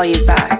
call you back.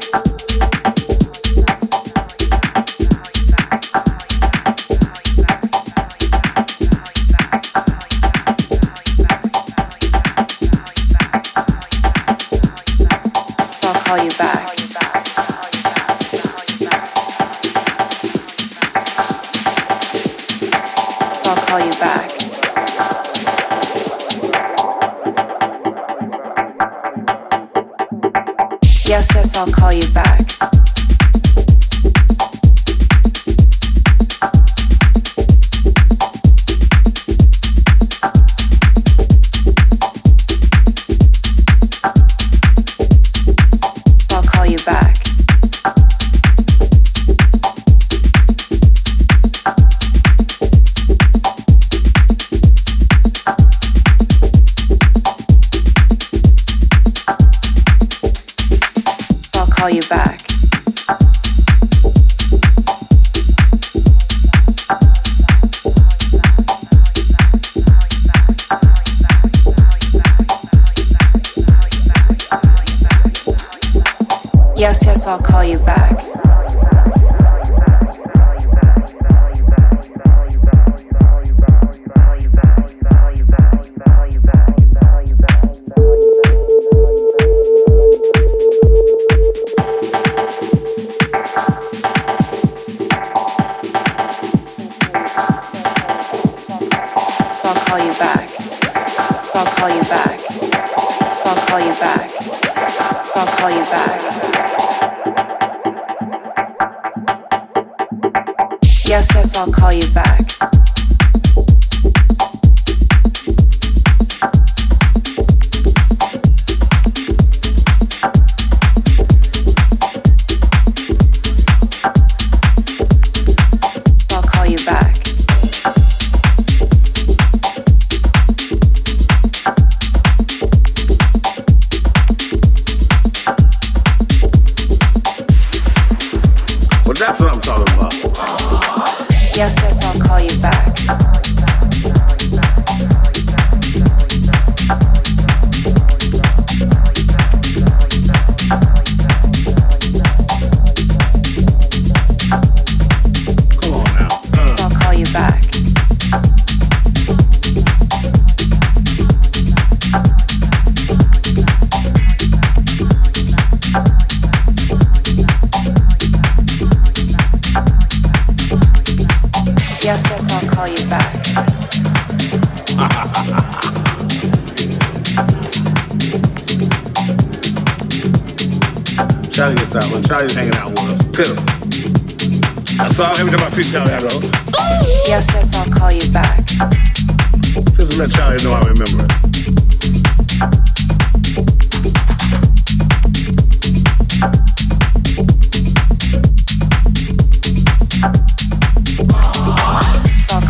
I'll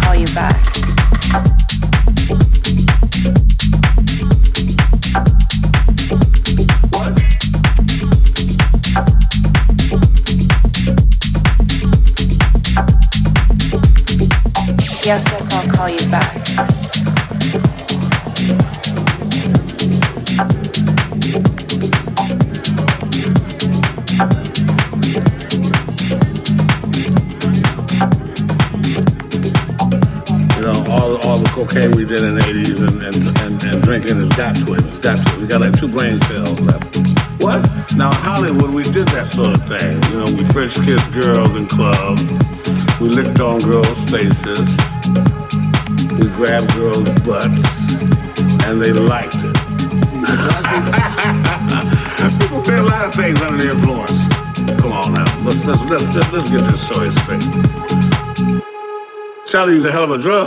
call you back. Yes, yes, I'll call you back. got like two brain cells left. What? Now Hollywood, we did that sort of thing. You know, we French kissed girls in clubs. We licked on girls' faces. We grabbed girls' butts, and they liked it. People say a lot of things under the influence. Come on now, let's let's let's, let's, let's get this story straight. Charlie's a hell of a drug.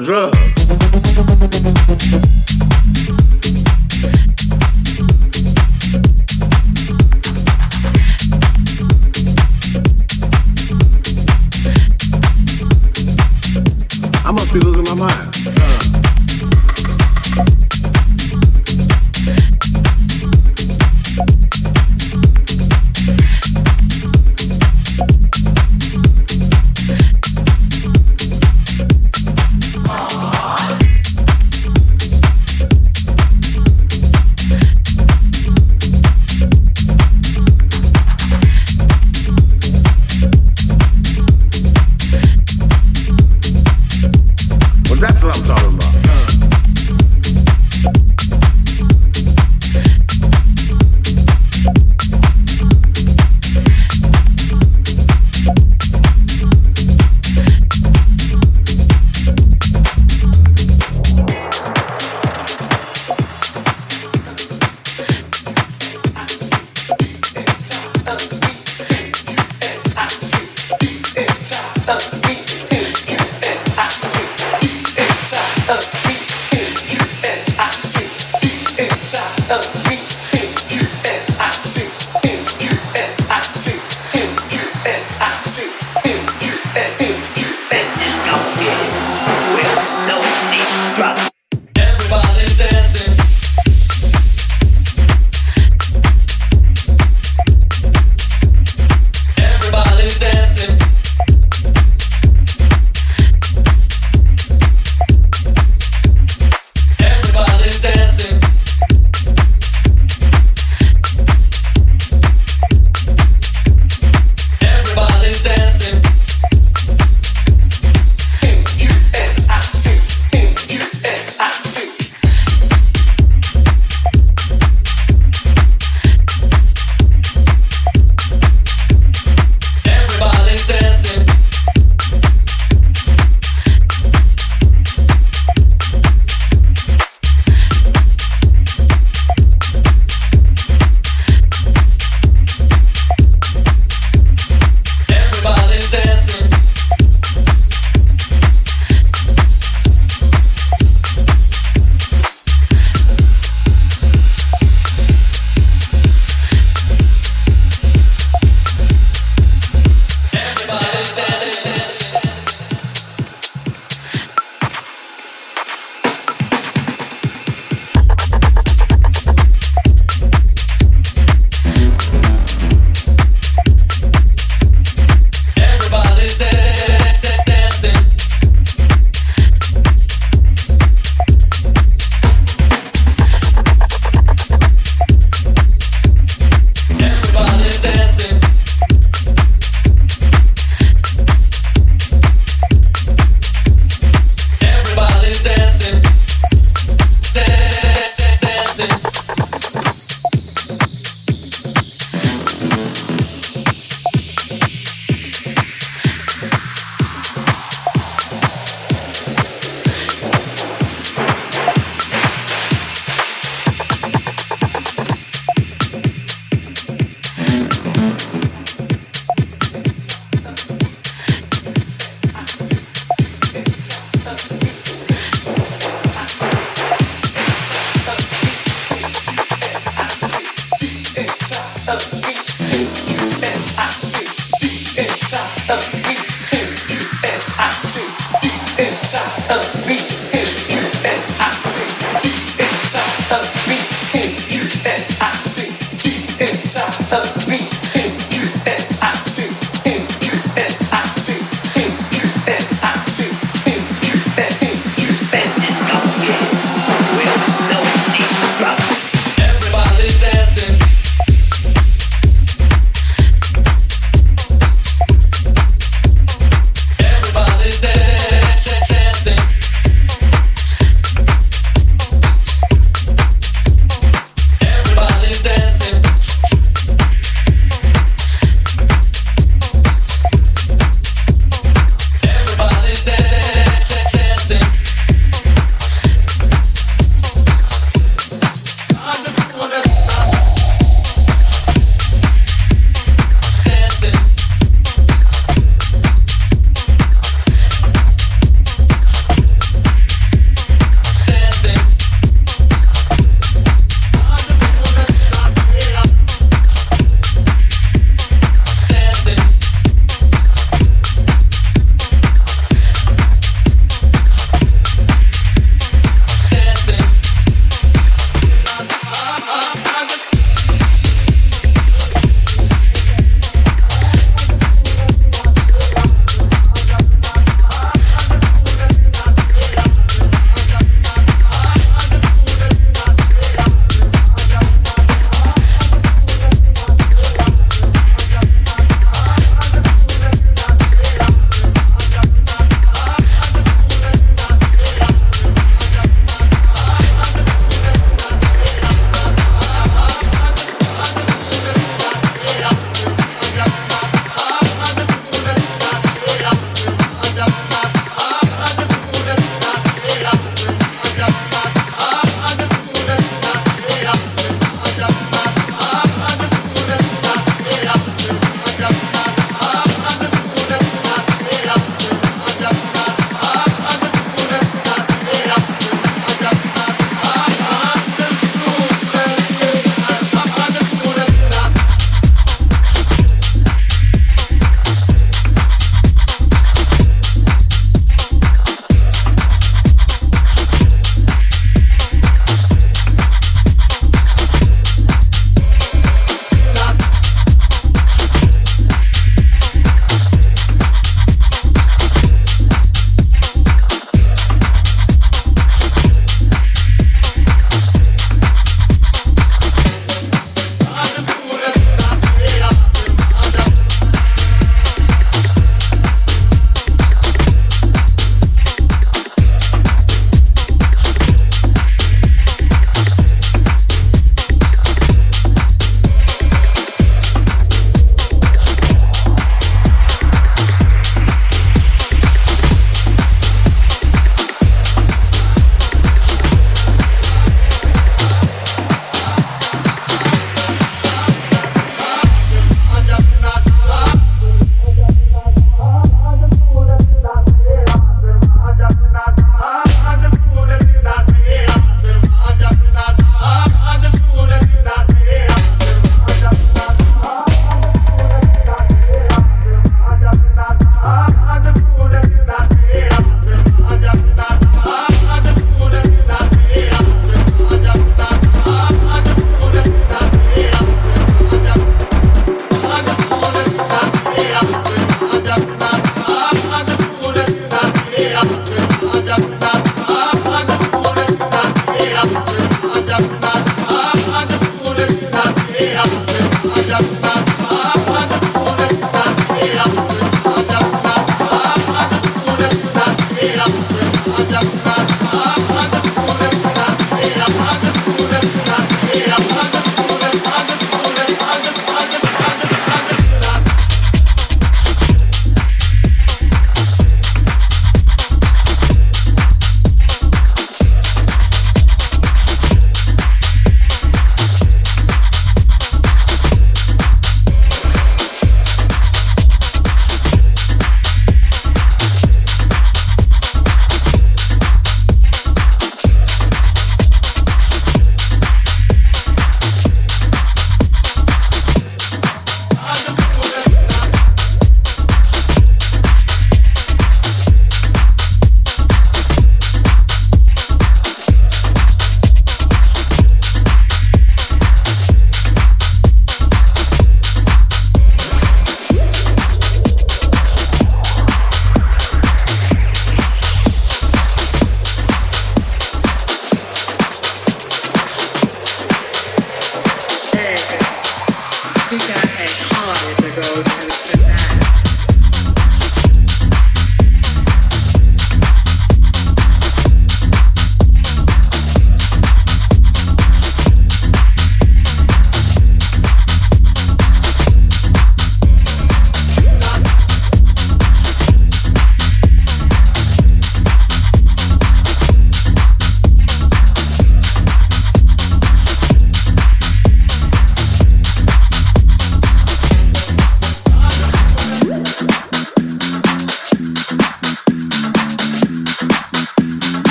drugs.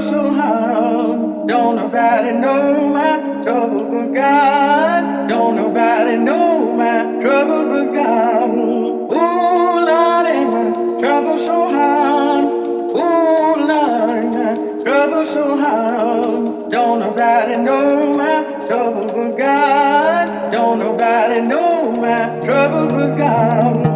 trouble hard. Don't nobody know my trouble but God. Don't nobody know my trouble but God. Ooh, Lord, ain't my trouble so hard. Ooh, Lord, my trouble so hard. Don't nobody know my trouble but God. Don't nobody know my trouble but God.